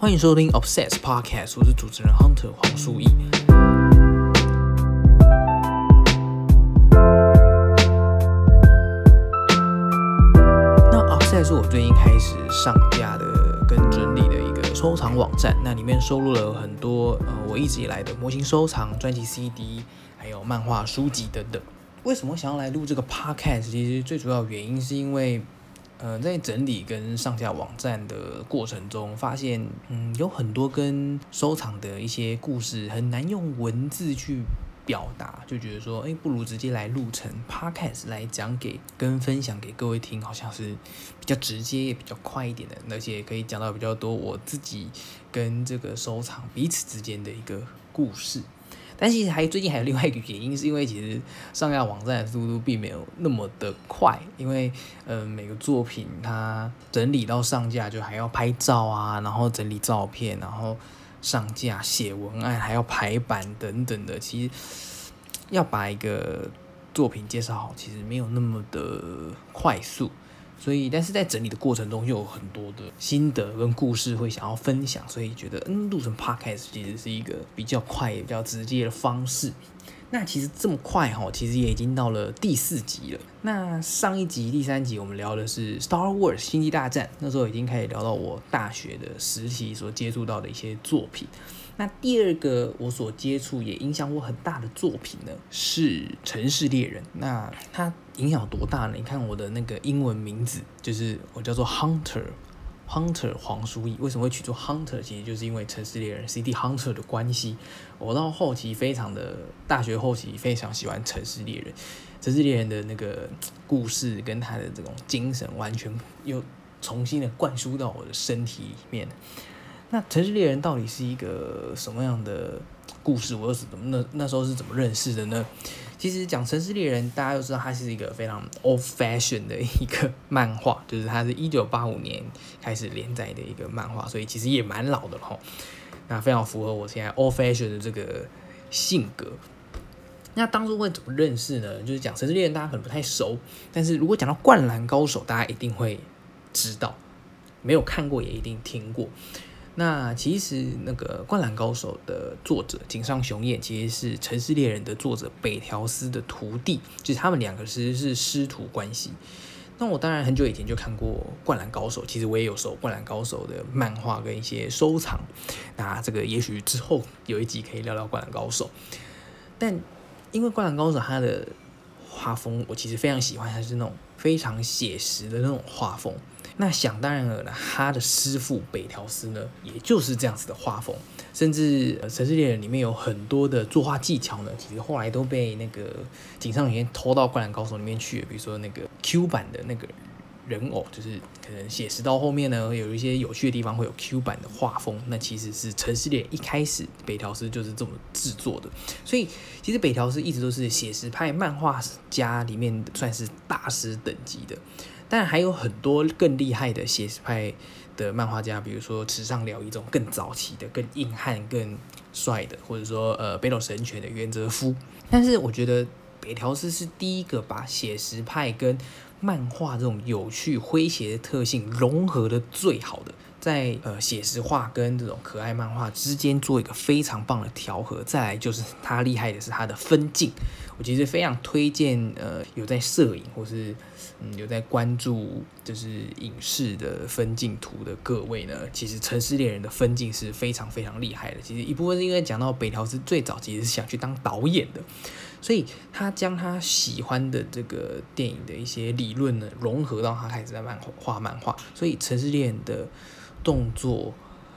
欢迎收听 Obsess Podcast，我是主持人 Hunter 黄书义。那 Obsess 是我最近开始上架的跟整理的一个收藏网站，那里面收录了很多呃我一直以来的模型收藏、专辑 CD，还有漫画书籍等等。为什么想要来录这个 Podcast？其实最主要原因是因为。呃，在整理跟上架网站的过程中，发现嗯有很多跟收藏的一些故事很难用文字去表达，就觉得说，哎，不如直接来录成 podcast 来讲给跟分享给各位听，好像是比较直接也比较快一点的，而且可以讲到比较多我自己跟这个收藏彼此之间的一个故事。但其实还最近还有另外一个原因，是因为其实上架网站的速度并没有那么的快，因为呃每个作品它整理到上架就还要拍照啊，然后整理照片，然后上架写文案，还要排版等等的，其实要把一个作品介绍好，其实没有那么的快速。所以，但是在整理的过程中，又有很多的心得跟故事会想要分享，所以觉得嗯，录成 podcast 其实是一个比较快、也比较直接的方式。那其实这么快哈，其实也已经到了第四集了。那上一集、第三集我们聊的是 Star Wars 星际大战，那时候已经开始聊到我大学的实习所接触到的一些作品。那第二个我所接触也影响我很大的作品呢，是《城市猎人》。那它影响多大呢？你看我的那个英文名字，就是我叫做 Hunter，Hunter 黄书义。为什么会取做 Hunter？其实就是因为《城市猎人》CD Hunter 的关系。我到后期非常的，大学后期非常喜欢《城市猎人》。《城市猎人》的那个故事跟他的这种精神，完全又重新的灌输到我的身体里面。那城市猎人到底是一个什么样的故事？我又是怎么那那时候是怎么认识的呢？其实讲城市猎人，大家都知道它是一个非常 old fashion 的一个漫画，就是它是一九八五年开始连载的一个漫画，所以其实也蛮老的哈。那非常符合我现在 old fashion 的这个性格。那当初会怎么认识呢？就是讲城市猎人，大家可能不太熟，但是如果讲到灌篮高手，大家一定会知道，没有看过也一定听过。那其实那个《灌篮高手》的作者井上雄彦，其实是《城市猎人》的作者北条司的徒弟，就是他们两个其实是师徒关系。那我当然很久以前就看过《灌篮高手》，其实我也有收《灌篮高手》的漫画跟一些收藏。那这个也许之后有一集可以聊聊《灌篮高手》，但因为《灌篮高手》它的画风，我其实非常喜欢，它是那种非常写实的那种画风。那想当然了，他的师傅北条司呢，也就是这样子的画风，甚至《城市猎人》里面有很多的作画技巧呢，其实后来都被那个井上贤偷到《灌篮高手》里面去。比如说那个 Q 版的那个人偶，就是可能写实到后面呢，有一些有趣的地方会有 Q 版的画风，那其实是《城市猎人》一开始北条司就是这么制作的。所以其实北条司一直都是写实派漫画家里面算是大师等级的。但还有很多更厉害的写实派的漫画家，比如说池上辽一种更早期的、更硬汉、更帅的，或者说呃北斗神拳的原泽夫。但是我觉得北条司是第一个把写实派跟漫画这种有趣诙谐的特性融合的最好的。在呃写实画跟这种可爱漫画之间做一个非常棒的调和，再来就是他厉害的是他的分镜，我其实非常推荐呃有在摄影或是嗯有在关注就是影视的分镜图的各位呢，其实《城市猎人》的分镜是非常非常厉害的。其实一部分是因为讲到北条是最早其实是想去当导演的，所以他将他喜欢的这个电影的一些理论呢融合到他开始在漫画漫画，所以《城市猎人》的。动作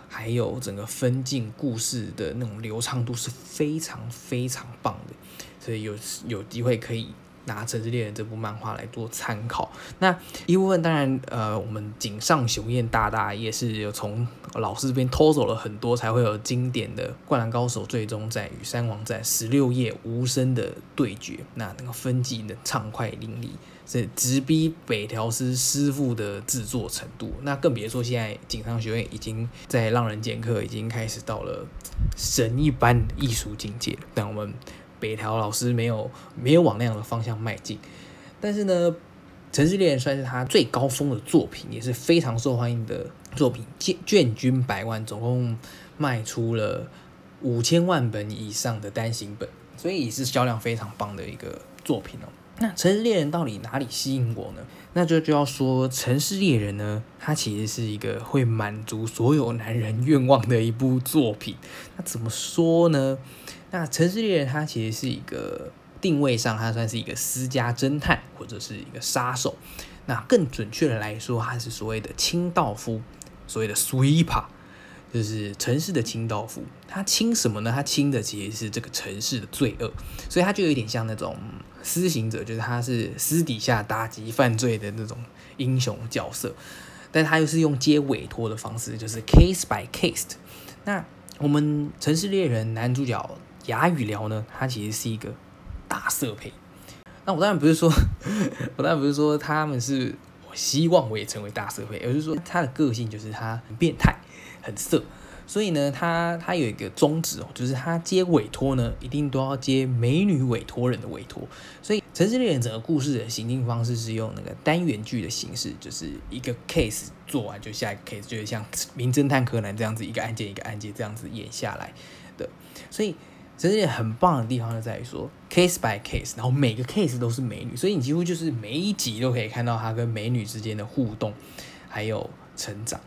还有整个分镜故事的那种流畅度是非常非常棒的，所以有有机会可以拿《城市猎人》这部漫画来做参考。那一部分当然，呃，我们井上雄彦大大也是有从老师这边偷走了很多，才会有经典的《灌篮高手》最终在与山王在十六页无声的对决，那那个分镜的畅快淋漓。是直逼北条师师傅的制作程度，那更别说现在井上学院已经在浪人剑客已经开始到了神一般艺术境界了。但我们北条老师没有没有往那样的方向迈进，但是呢，城市猎人算是他最高峰的作品，也是非常受欢迎的作品卷卷军百万，总共卖出了五千万本以上的单行本，所以也是销量非常棒的一个作品哦。那《城市猎人》到底哪里吸引我呢？那就就要说，《城市猎人》呢，它其实是一个会满足所有男人愿望的一部作品。那怎么说呢？那《城市猎人》它其实是一个定位上，它算是一个私家侦探或者是一个杀手。那更准确的来说，它是所谓的清道夫，所谓的 sweeper，就是城市的清道夫。他清什么呢？他清的其实是这个城市的罪恶，所以他就有点像那种。施行者就是他是私底下打击犯罪的那种英雄角色，但他又是用接委托的方式，就是 case by case。那我们城市猎人男主角哑语聊呢，他其实是一个大色胚。那我当然不是说，我当然不是说他们是我希望我也成为大色胚，而是说他的个性就是他很变态，很色。所以呢，他他有一个宗旨哦，就是他接委托呢，一定都要接美女委托人的委托。所以《城市猎人》整个故事的行进方式是用那个单元剧的形式，就是一个 case 做完就下一个 case，就是像《名侦探柯南》这样子，一个案件一个案件这样子演下来的。所以《城市猎人》很棒的地方就在于说 case by case，然后每个 case 都是美女，所以你几乎就是每一集都可以看到他跟美女之间的互动，还有成长。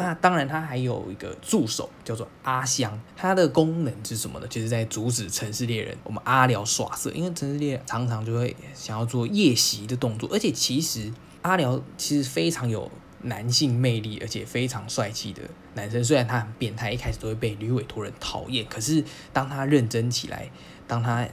那当然，他还有一个助手叫做阿香，它的功能是什么呢？就是在阻止城市猎人我们阿辽耍色，因为城市猎人常常就会想要做夜袭的动作，而且其实阿辽其实非常有男性魅力，而且非常帅气的男生。虽然他很变态，一开始都会被女委托人讨厌，可是当他认真起来，当他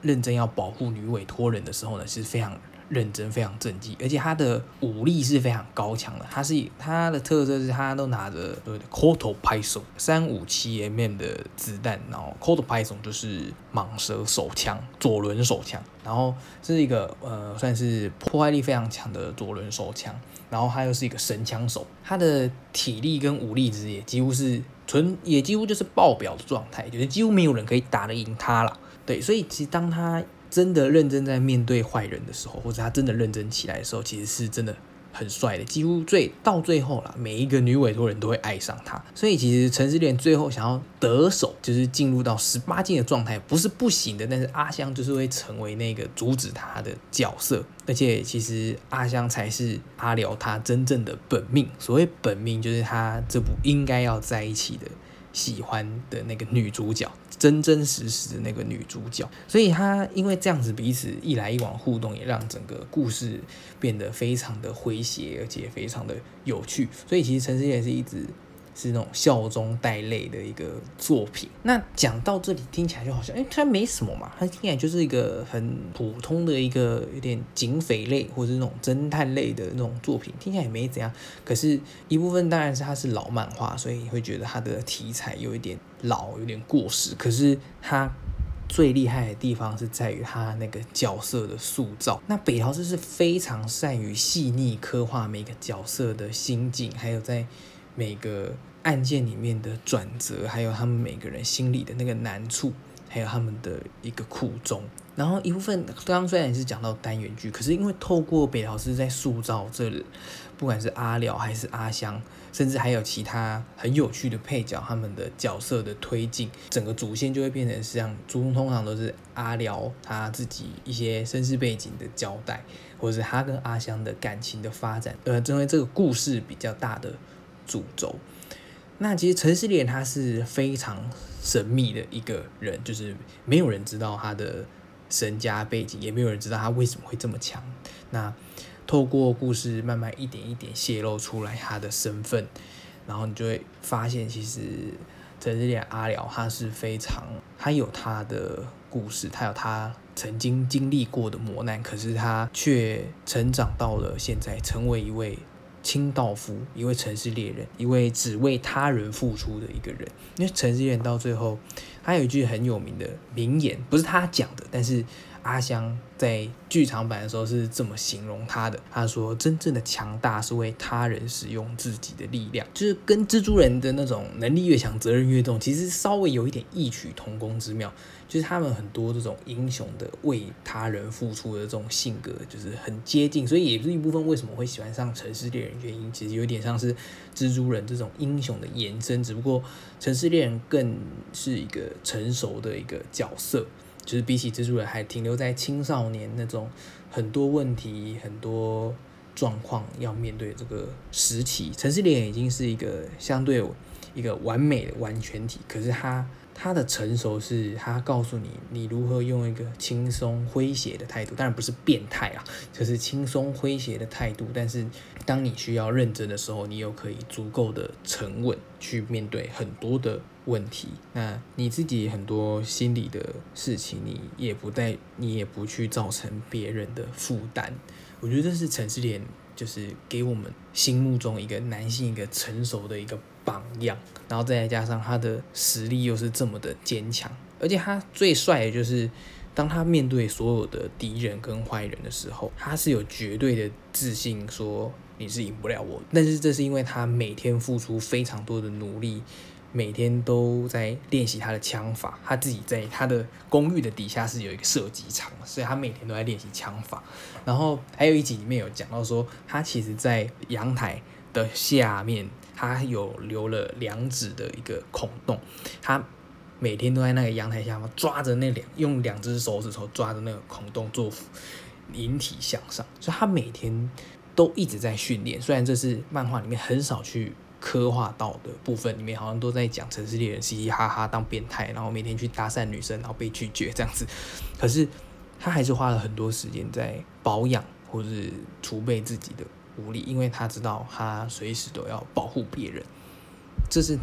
认真要保护女委托人的时候呢，是非常。认真非常正经，而且他的武力是非常高强的。他是他的特色是他都拿着对 c o t o Python 三五七 mm 的子弹，然后 c o t o Python 就是蟒蛇手枪，左轮手枪。然后是一个呃算是破坏力非常强的左轮手枪。然后他又是一个神枪手，他的体力跟武力值也几乎是纯，也几乎就是爆表的状态，就是几乎没有人可以打得赢他了。对，所以其实当他。真的认真在面对坏人的时候，或者他真的认真起来的时候，其实是真的很帅的。几乎最到最后了，每一个女委托人都会爱上他。所以其实陈思莲最后想要得手，就是进入到十八禁的状态，不是不行的。但是阿香就是会成为那个阻止他的角色，而且其实阿香才是阿辽他真正的本命。所谓本命，就是他这部应该要在一起的。喜欢的那个女主角，真真实实的那个女主角，所以她因为这样子彼此一来一往互动，也让整个故事变得非常的诙谐，而且非常的有趣。所以其实陈思也是一直。是那种笑中带泪的一个作品。那讲到这里，听起来就好像，哎，它没什么嘛，它听起来就是一个很普通的一个有点警匪类或者是那种侦探类的那种作品，听起来也没怎样。可是，一部分当然是它是老漫画，所以会觉得它的题材有一点老，有点过时。可是它最厉害的地方是在于它那个角色的塑造。那北条是是非常善于细腻刻画每个角色的心境，还有在每个。案件里面的转折，还有他们每个人心里的那个难处，还有他们的一个苦衷。然后一部分刚刚虽然也是讲到单元剧，可是因为透过北老师在塑造这，不管是阿廖还是阿香，甚至还有其他很有趣的配角，他们的角色的推进，整个主线就会变成是像，通通常都是阿廖他自己一些身世背景的交代，或者是他跟阿香的感情的发展，呃，成为这个故事比较大的主轴。那其实陈思莲他是非常神秘的一个人，就是没有人知道他的身家背景，也没有人知道他为什么会这么强。那透过故事慢慢一点一点泄露出来他的身份，然后你就会发现，其实陈思莲阿辽他是非常，他有他的故事，他有他曾经经历过的磨难，可是他却成长到了现在，成为一位。清道夫，一位城市猎人，一位只为他人付出的一个人。因为城市猎人到最后，他有一句很有名的名言，不是他讲的，但是阿香在剧场版的时候是这么形容他的，他说：“真正的强大是为他人使用自己的力量，就是跟蜘蛛人的那种能力越强，责任越重，其实稍微有一点异曲同工之妙。就是他们很多这种英雄的为他人付出的这种性格，就是很接近，所以也是一部分为什么会喜欢上城市猎人原因，其实有点像是蜘蛛人这种英雄的延伸，只不过城市猎人更是一个成熟的一个角色。”就是比起蜘蛛人还停留在青少年那种很多问题、很多状况要面对这个时期，城市猎人已经是一个相对一个完美的完全体。可是他他的成熟是，他告诉你你如何用一个轻松诙谐的态度，当然不是变态啊，就是轻松诙谐的态度。但是当你需要认真的时候，你又可以足够的沉稳去面对很多的。问题，那你自己很多心理的事情，你也不带，你也不去造成别人的负担。我觉得这是陈世莲，就是给我们心目中一个男性一个成熟的一个榜样。然后再加上他的实力又是这么的坚强，而且他最帅的就是，当他面对所有的敌人跟坏人的时候，他是有绝对的自信，说你是赢不了我。但是这是因为他每天付出非常多的努力。每天都在练习他的枪法，他自己在他的公寓的底下是有一个射击场，所以他每天都在练习枪法。然后还有一集里面有讲到说，他其实在阳台的下面，他有留了两指的一个孔洞，他每天都在那个阳台下方抓着那两，用两只手指头抓着那个孔洞做引体向上，所以他每天都一直在训练。虽然这是漫画里面很少去。刻画到的部分里面，好像都在讲城市猎人嘻嘻哈哈当变态，然后每天去搭讪女生，然后被拒绝这样子。可是他还是花了很多时间在保养或是储备自己的武力，因为他知道他随时都要保护别人。这是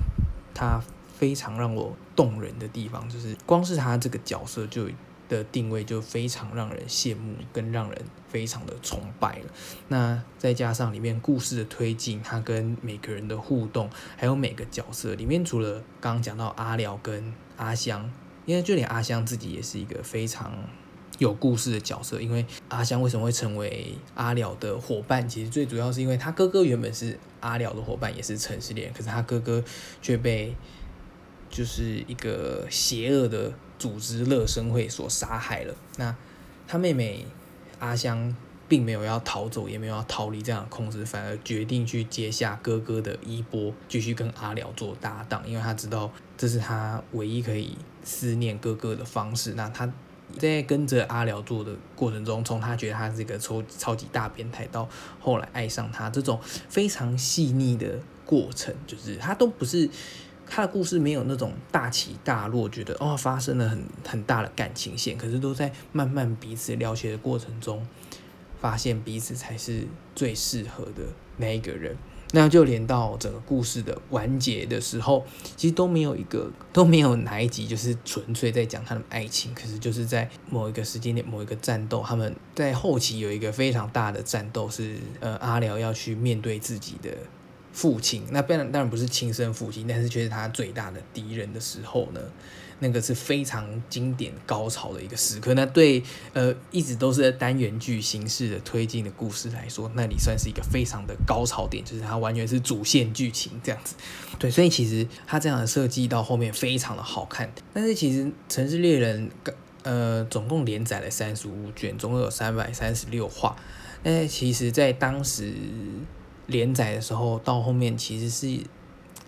他非常让我动人的地方，就是光是他这个角色就。的定位就非常让人羡慕，跟让人非常的崇拜了。那再加上里面故事的推进，他跟每个人的互动，还有每个角色里面，除了刚刚讲到阿廖跟阿香，因为就连阿香自己也是一个非常有故事的角色。因为阿香为什么会成为阿廖的伙伴？其实最主要是因为他哥哥原本是阿廖的伙伴，也是城市猎人，可是他哥哥却被就是一个邪恶的。组织乐生会所杀害了。那他妹妹阿香并没有要逃走，也没有要逃离这样的控制，反而决定去接下哥哥的衣钵，继续跟阿辽做搭档，因为他知道这是他唯一可以思念哥哥的方式。那他在跟着阿辽做的过程中，从他觉得他是一个超超级大变态，到后来爱上他，这种非常细腻的过程，就是他都不是。他的故事没有那种大起大落，觉得哦发生了很很大的感情线，可是都在慢慢彼此了解的过程中，发现彼此才是最适合的那一个人。那就连到整个故事的完结的时候，其实都没有一个都没有哪一集就是纯粹在讲他们爱情，可是就是在某一个时间点某一个战斗，他们在后期有一个非常大的战斗，是呃阿辽要去面对自己的。父亲，那当然当然不是亲生父亲，但是却是他最大的敌人的时候呢，那个是非常经典高潮的一个时刻。那对呃一直都是单元剧形式的推进的故事来说，那里算是一个非常的高潮点，就是它完全是主线剧情这样子。对，所以其实它这样的设计到后面非常的好看。但是其实《城市猎人》呃总共连载了三十五卷，总共有三百三十六话。那其实在当时。连载的时候，到后面其实是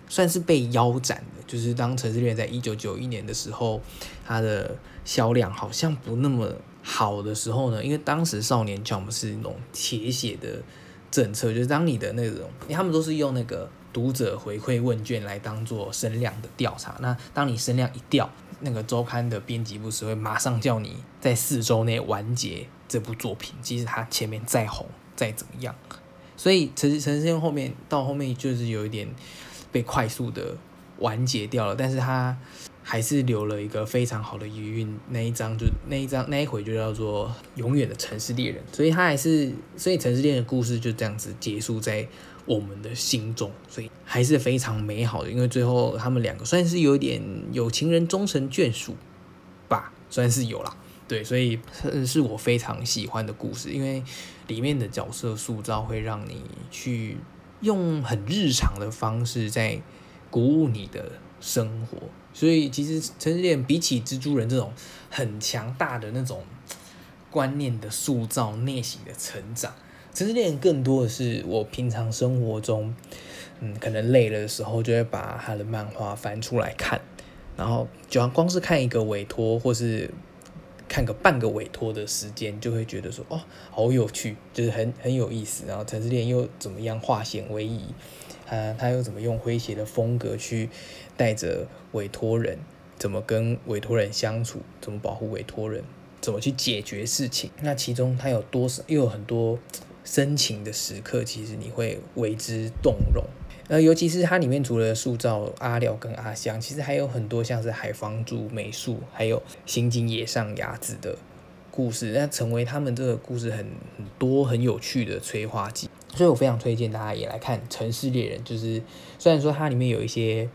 算是被腰斩的。就是当《城市猎人》在一九九一年的时候，它的销量好像不那么好的时候呢，因为当时少年 Jump 是那种铁血的政策，就是当你的那种，他们都是用那个读者回馈问卷来当做声量的调查。那当你声量一掉，那个周刊的编辑部是会马上叫你在四周内完结这部作品，即使它前面再红再怎么样。所以陈陈先后面到后面就是有一点被快速的完结掉了，但是他还是留了一个非常好的余韵。那一张就那一张那一回就叫做永远的城市猎人，所以他还是所以城市猎人的故事就这样子结束在我们的心中，所以还是非常美好的。因为最后他们两个算是有点有情人终成眷属吧，算是有啦。对，所以是我非常喜欢的故事，因为里面的角色塑造会让你去用很日常的方式在鼓舞你的生活。所以其实《城市猎人》比起蜘蛛人这种很强大的那种观念的塑造、内心的成长，《城市猎人》更多的是我平常生活中，嗯，可能累了的时候就会把他的漫画翻出来看，然后就光是看一个委托或是。看个半个委托的时间，就会觉得说哦，好有趣，就是很很有意思。然后陈思炼又怎么样化险为夷？啊，他又怎么用诙谐的风格去带着委托人，怎么跟委托人相处，怎么保护委托人，怎么去解决事情？那其中他有多少，又有很多深情的时刻，其实你会为之动容。呃，尤其是它里面除了塑造阿廖跟阿香，其实还有很多像是海方珠美术，还有刑警野上雅子的故事，那成为他们这个故事很很多很有趣的催化剂。所以我非常推荐大家也来看《城市猎人》，就是虽然说它里面有一些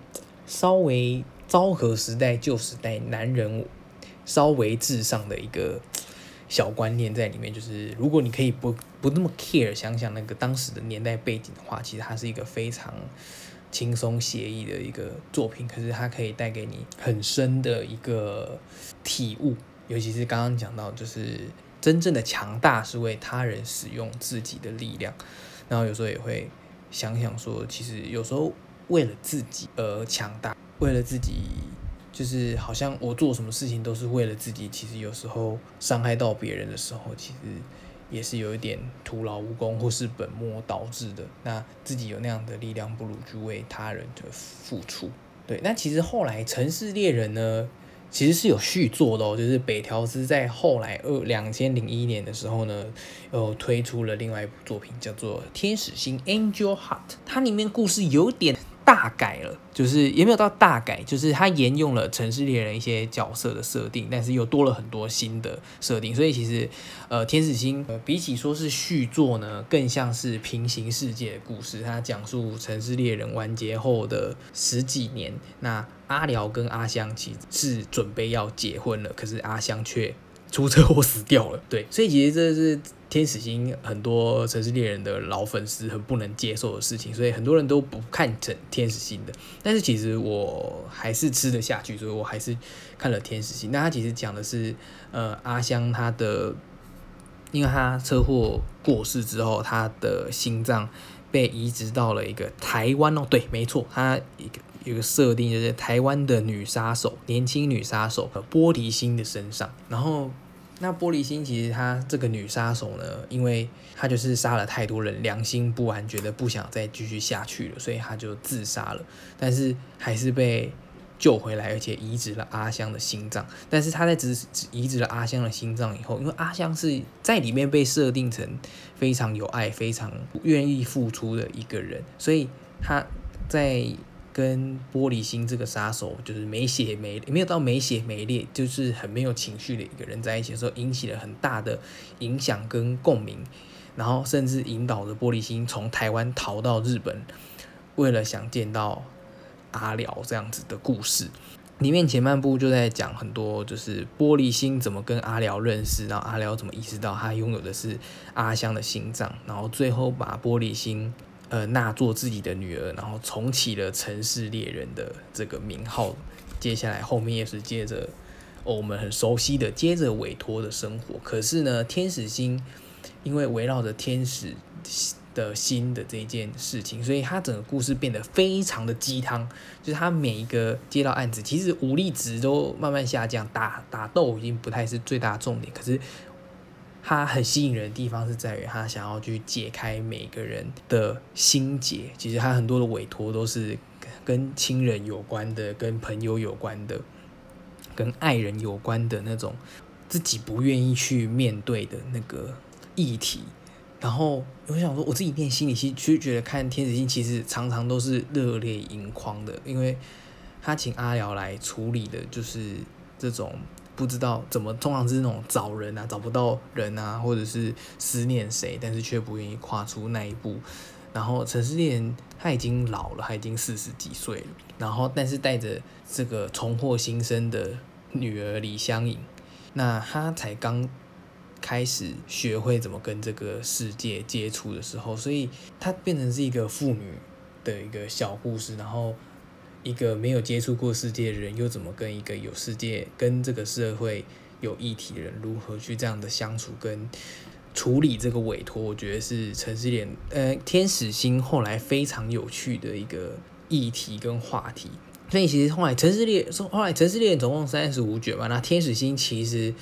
稍微昭和时代、旧时代男人稍微至上的一个。小观念在里面，就是如果你可以不不那么 care，想想那个当时的年代背景的话，其实它是一个非常轻松写意的一个作品。可是它可以带给你很深的一个体悟，尤其是刚刚讲到，就是真正的强大是为他人使用自己的力量。然后有时候也会想想说，其实有时候为了自己而强大，为了自己。就是好像我做什么事情都是为了自己，其实有时候伤害到别人的时候，其实也是有一点徒劳无功或是本末倒置的。那自己有那样的力量，不如去为他人的付出。对，那其实后来《城市猎人》呢，其实是有续作的哦。就是北条司在后来二两千零一年的时候呢，又推出了另外一部作品，叫做《天使心》（Angel Heart）。它里面故事有点。大改了，就是也没有到大改，就是他沿用了城市猎人一些角色的设定，但是又多了很多新的设定，所以其实，呃，天使星呃比起说是续作呢，更像是平行世界的故事。它讲述城市猎人完结后的十几年，那阿辽跟阿香其实是准备要结婚了，可是阿香却出车祸死掉了。对，所以其实这是。天使星很多城市猎人的老粉丝很不能接受的事情，所以很多人都不看成天使星的。但是其实我还是吃得下去，所以我还是看了天使星。那他其实讲的是，呃，阿香他的，因为他车祸过世之后，他的心脏被移植到了一个台湾哦，对，没错，他一个有个设定就是台湾的女杀手，年轻女杀手玻璃心的身上，然后。那玻璃心其实她这个女杀手呢，因为她就是杀了太多人，良心不安，觉得不想再继续下去了，所以她就自杀了。但是还是被救回来，而且移植了阿香的心脏。但是她在植移植了阿香的心脏以后，因为阿香是在里面被设定成非常有爱、非常愿意付出的一个人，所以她在。跟玻璃心这个杀手就是没血没没有到没血没裂，就是很没有情绪的一个人在一起的时候，引起了很大的影响跟共鸣，然后甚至引导着玻璃心从台湾逃到日本，为了想见到阿辽这样子的故事。里面前半部就在讲很多，就是玻璃心怎么跟阿辽认识，然后阿辽怎么意识到他拥有的是阿香的心脏，然后最后把玻璃心。呃，纳做自己的女儿，然后重启了城市猎人的这个名号。接下来后面也是接着我们很熟悉的，接着委托的生活。可是呢，天使星因为围绕着天使的心的这一件事情，所以他整个故事变得非常的鸡汤。就是他每一个接到案子，其实武力值都慢慢下降，打打斗已经不太是最大重点。可是他很吸引人的地方是在于他想要去解开每个人的心结。其实他很多的委托都是跟亲人有关的、跟朋友有关的、跟爱人有关的那种自己不愿意去面对的那个议题。然后我想说，我自己念心理系，其实觉得看《天使星》其实常常都是热泪盈眶的，因为他请阿瑶来处理的就是这种。不知道怎么，通常是那种找人啊，找不到人啊，或者是思念谁，但是却不愿意跨出那一步。然后陈思念他已经老了，他已经四十几岁了。然后但是带着这个重获新生的女儿李香颖，那他才刚开始学会怎么跟这个世界接触的时候，所以他变成是一个妇女的一个小故事，然后一个没有接触过世界的人又怎么跟一个有世界、跟这个社会有议题的人如何去这样的相处跟处理这个委托，我觉得是陈思莲呃天使星后来非常有趣的一个议题跟话题。所以其实后来城市猎，后来城市猎总共三十五卷嘛，那天使星其实，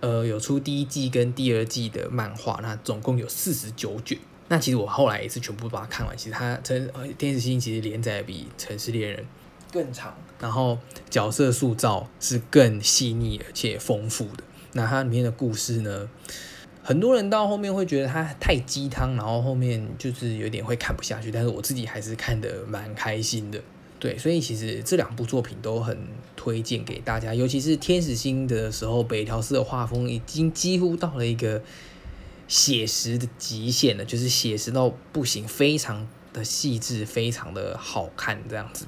呃，有出第一季跟第二季的漫画，那总共有四十九卷。那其实我后来也是全部把它看完。其实它城呃天使星其实连载比城市猎人更长，然后角色塑造是更细腻而且丰富的。那它里面的故事呢，很多人到后面会觉得它太鸡汤，然后后面就是有点会看不下去。但是我自己还是看得蛮开心的。对，所以其实这两部作品都很推荐给大家，尤其是《天使星》的时候，北条司的画风已经几乎到了一个写实的极限了，就是写实到不行，非常的细致，非常的好看这样子。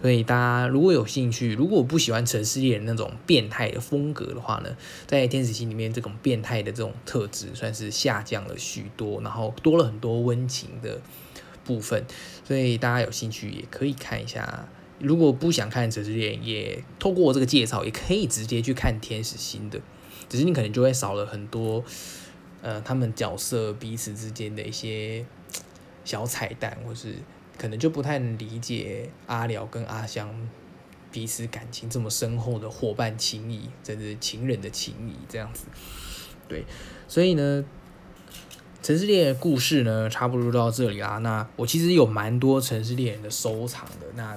所以大家如果有兴趣，如果不喜欢城市猎人那种变态的风格的话呢，在《天使星》里面这种变态的这种特质算是下降了许多，然后多了很多温情的。部分，所以大家有兴趣也可以看一下。如果不想看《城市猎人》，也透过这个介绍，也可以直接去看《天使星》的。只是你可能就会少了很多，呃，他们角色彼此之间的一些小彩蛋，或是可能就不太能理解阿辽跟阿香彼此感情这么深厚的伙伴情谊，甚至情人的情谊这样子。对，所以呢。城市猎人故事呢，差不多到这里啦。那我其实有蛮多城市猎人的收藏的，那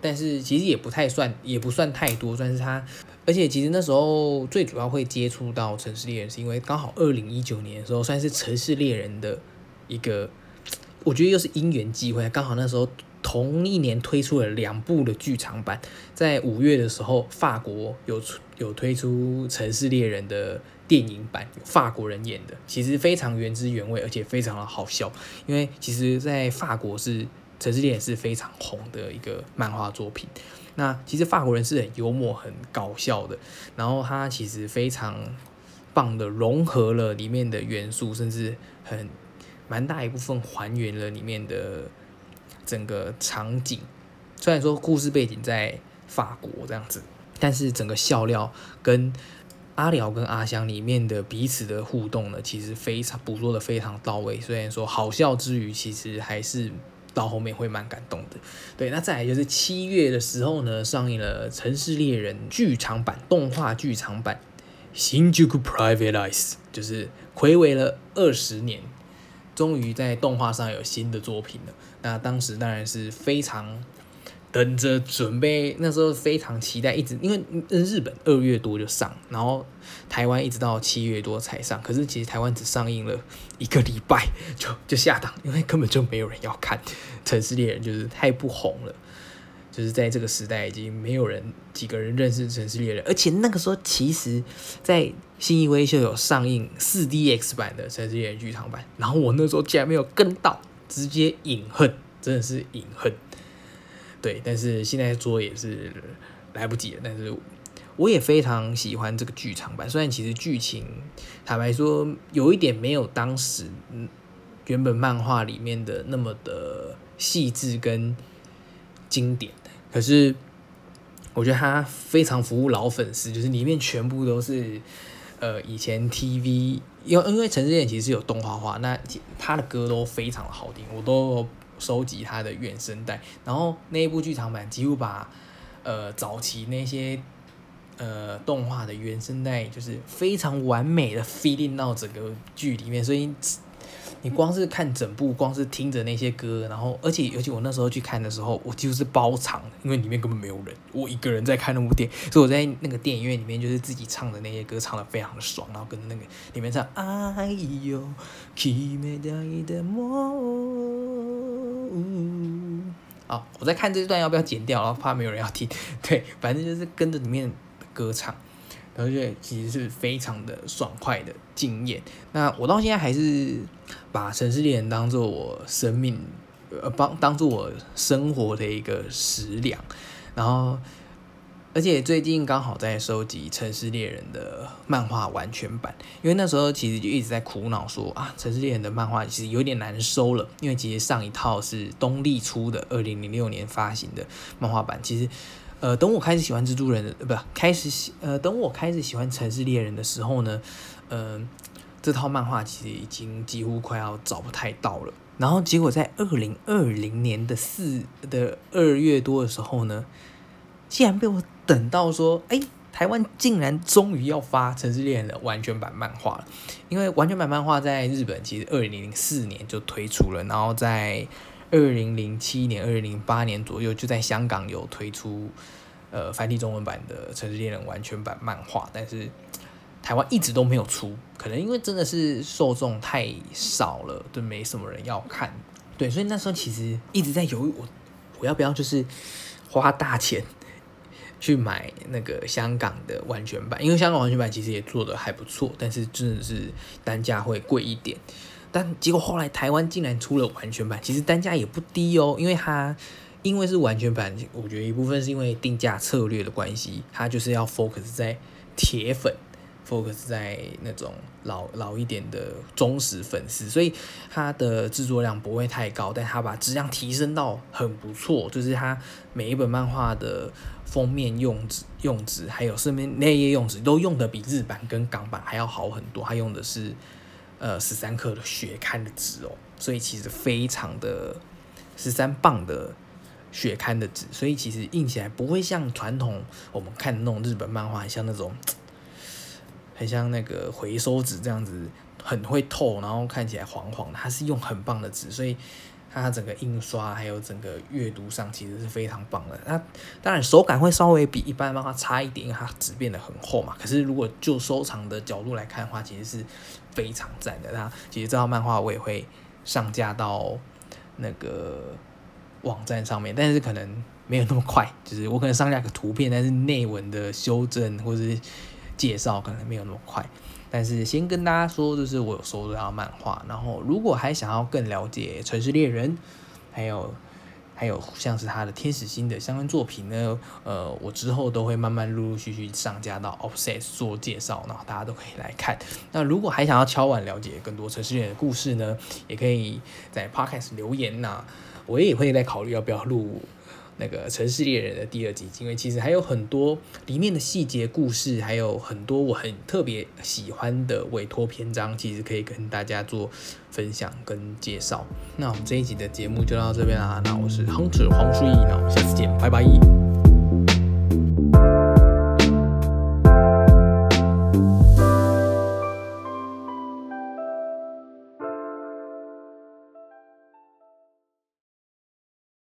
但是其实也不太算，也不算太多，算是他。而且其实那时候最主要会接触到城市猎人，是因为刚好二零一九年的时候，算是城市猎人的一个，我觉得又是因缘际会，刚好那时候同一年推出了两部的剧场版，在五月的时候，法国有有推出城市猎人的。电影版法国人演的，其实非常原汁原味，而且非常的好笑。因为其实，在法国是《城市猎人》是非常红的一个漫画作品。那其实法国人是很幽默、很搞笑的，然后他其实非常棒的融合了里面的元素，甚至很蛮大一部分还原了里面的整个场景。虽然说故事背景在法国这样子，但是整个笑料跟阿辽跟阿香里面的彼此的互动呢，其实非常捕捉的非常到位。虽然说好笑之余，其实还是到后面会蛮感动的。对，那再来就是七月的时候呢，上映了《城市猎人》剧场版动画剧场版《新宿 Private Eyes》，就是暌违了二十年，终于在动画上有新的作品了。那当时当然是非常。等着准备，那时候非常期待，一直因为日本二月多就上，然后台湾一直到七月多才上。可是其实台湾只上映了一个礼拜就就下档，因为根本就没有人要看《城市猎人》，就是太不红了。就是在这个时代，已经没有人几个人认识《城市猎人》，而且那个时候其实，在新一威秀有上映四 DX 版的《城市猎人》剧场版，然后我那时候竟然没有跟到，直接隐恨，真的是隐恨。对，但是现在做也是来不及了。但是我也非常喜欢这个剧场版，虽然其实剧情坦白说有一点没有当时原本漫画里面的那么的细致跟经典，可是我觉得他非常服务老粉丝，就是里面全部都是呃以前 TV，因为因为陈志远其实有动画化，那他的歌都非常的好听，我都。收集他的原声带，然后那一部剧场版几乎把呃早期那些呃动画的原声带，就是非常完美的 feeding 到整个剧里面，所以。你光是看整部，光是听着那些歌，然后而且尤其我那时候去看的时候，我几乎是包场，因为里面根本没有人，我一个人在看那部电影，所以我在那个电影院里面就是自己唱的那些歌，唱的非常的爽，然后跟着那个里面唱哎呦，奇美的梦。好，我在看这段要不要剪掉，然后怕没有人要听，对，反正就是跟着里面的歌唱。而且其实是非常的爽快的经验。那我到现在还是把城市猎人当做我生命，呃，帮当做我生活的一个食粮。然后而且最近刚好在收集《城市猎人》的漫画完全版，因为那时候其实就一直在苦恼说啊，《城市猎人》的漫画其实有点难收了，因为其实上一套是东立出的，二零零六年发行的漫画版。其实，呃，等我开始喜欢蜘蛛人呃，不，开始喜，呃，等我开始喜欢《城市猎人》的时候呢，嗯，这套漫画其实已经几乎快要找不太到了。然后结果在二零二零年的四的二月多的时候呢，竟然被我。等到说，哎，台湾竟然终于要发《城市猎人》的完全版漫画了。因为完全版漫画在日本其实二零零四年就推出了，然后在二零零七年、二零零八年左右就在香港有推出呃繁体中文版的《城市猎人》完全版漫画，但是台湾一直都没有出，可能因为真的是受众太少了，就没什么人要看。对，所以那时候其实一直在犹豫，我我要不要就是花大钱。去买那个香港的完全版，因为香港完全版其实也做的还不错，但是真的是单价会贵一点。但结果后来台湾竟然出了完全版，其实单价也不低哦，因为它因为是完全版，我觉得一部分是因为定价策略的关系，它就是要 focus 在铁粉。focus 在那种老老一点的忠实粉丝，所以它的制作量不会太高，但它把质量提升到很不错。就是它每一本漫画的封面用纸、用纸，还有身边内页用纸，都用的比日版跟港版还要好很多。它用的是呃十三克的血刊的纸哦，所以其实非常的十三磅的血刊的纸，所以其实印起来不会像传统我们看的那种日本漫画，像那种。很像那个回收纸这样子，很会透，然后看起来黄黄的。它是用很棒的纸，所以它整个印刷还有整个阅读上其实是非常棒的。那当然手感会稍微比一般漫画差一点，因为它纸变得很厚嘛。可是如果就收藏的角度来看的话，其实是非常赞的。那其实这套漫画我也会上架到那个网站上面，但是可能没有那么快，就是我可能上架个图片，但是内文的修正或者是。介绍可能没有那么快，但是先跟大家说，就是我有收到漫画，然后如果还想要更了解《城市猎人》，还有还有像是他的《天使心》的相关作品呢，呃，我之后都会慢慢陆陆续续上架到 Offset 做介绍，然后大家都可以来看。那如果还想要敲碗了解更多《城市猎人》的故事呢，也可以在 Podcast 留言呐，我也会在考虑要不要录。那个城市猎人的第二集，因为其实还有很多里面的细节故事，还有很多我很特别喜欢的委托篇章，其实可以跟大家做分享跟介绍。那我们这一集的节目就到这边啦，那我是 Hunter 黄书义，那我们下次见，拜拜。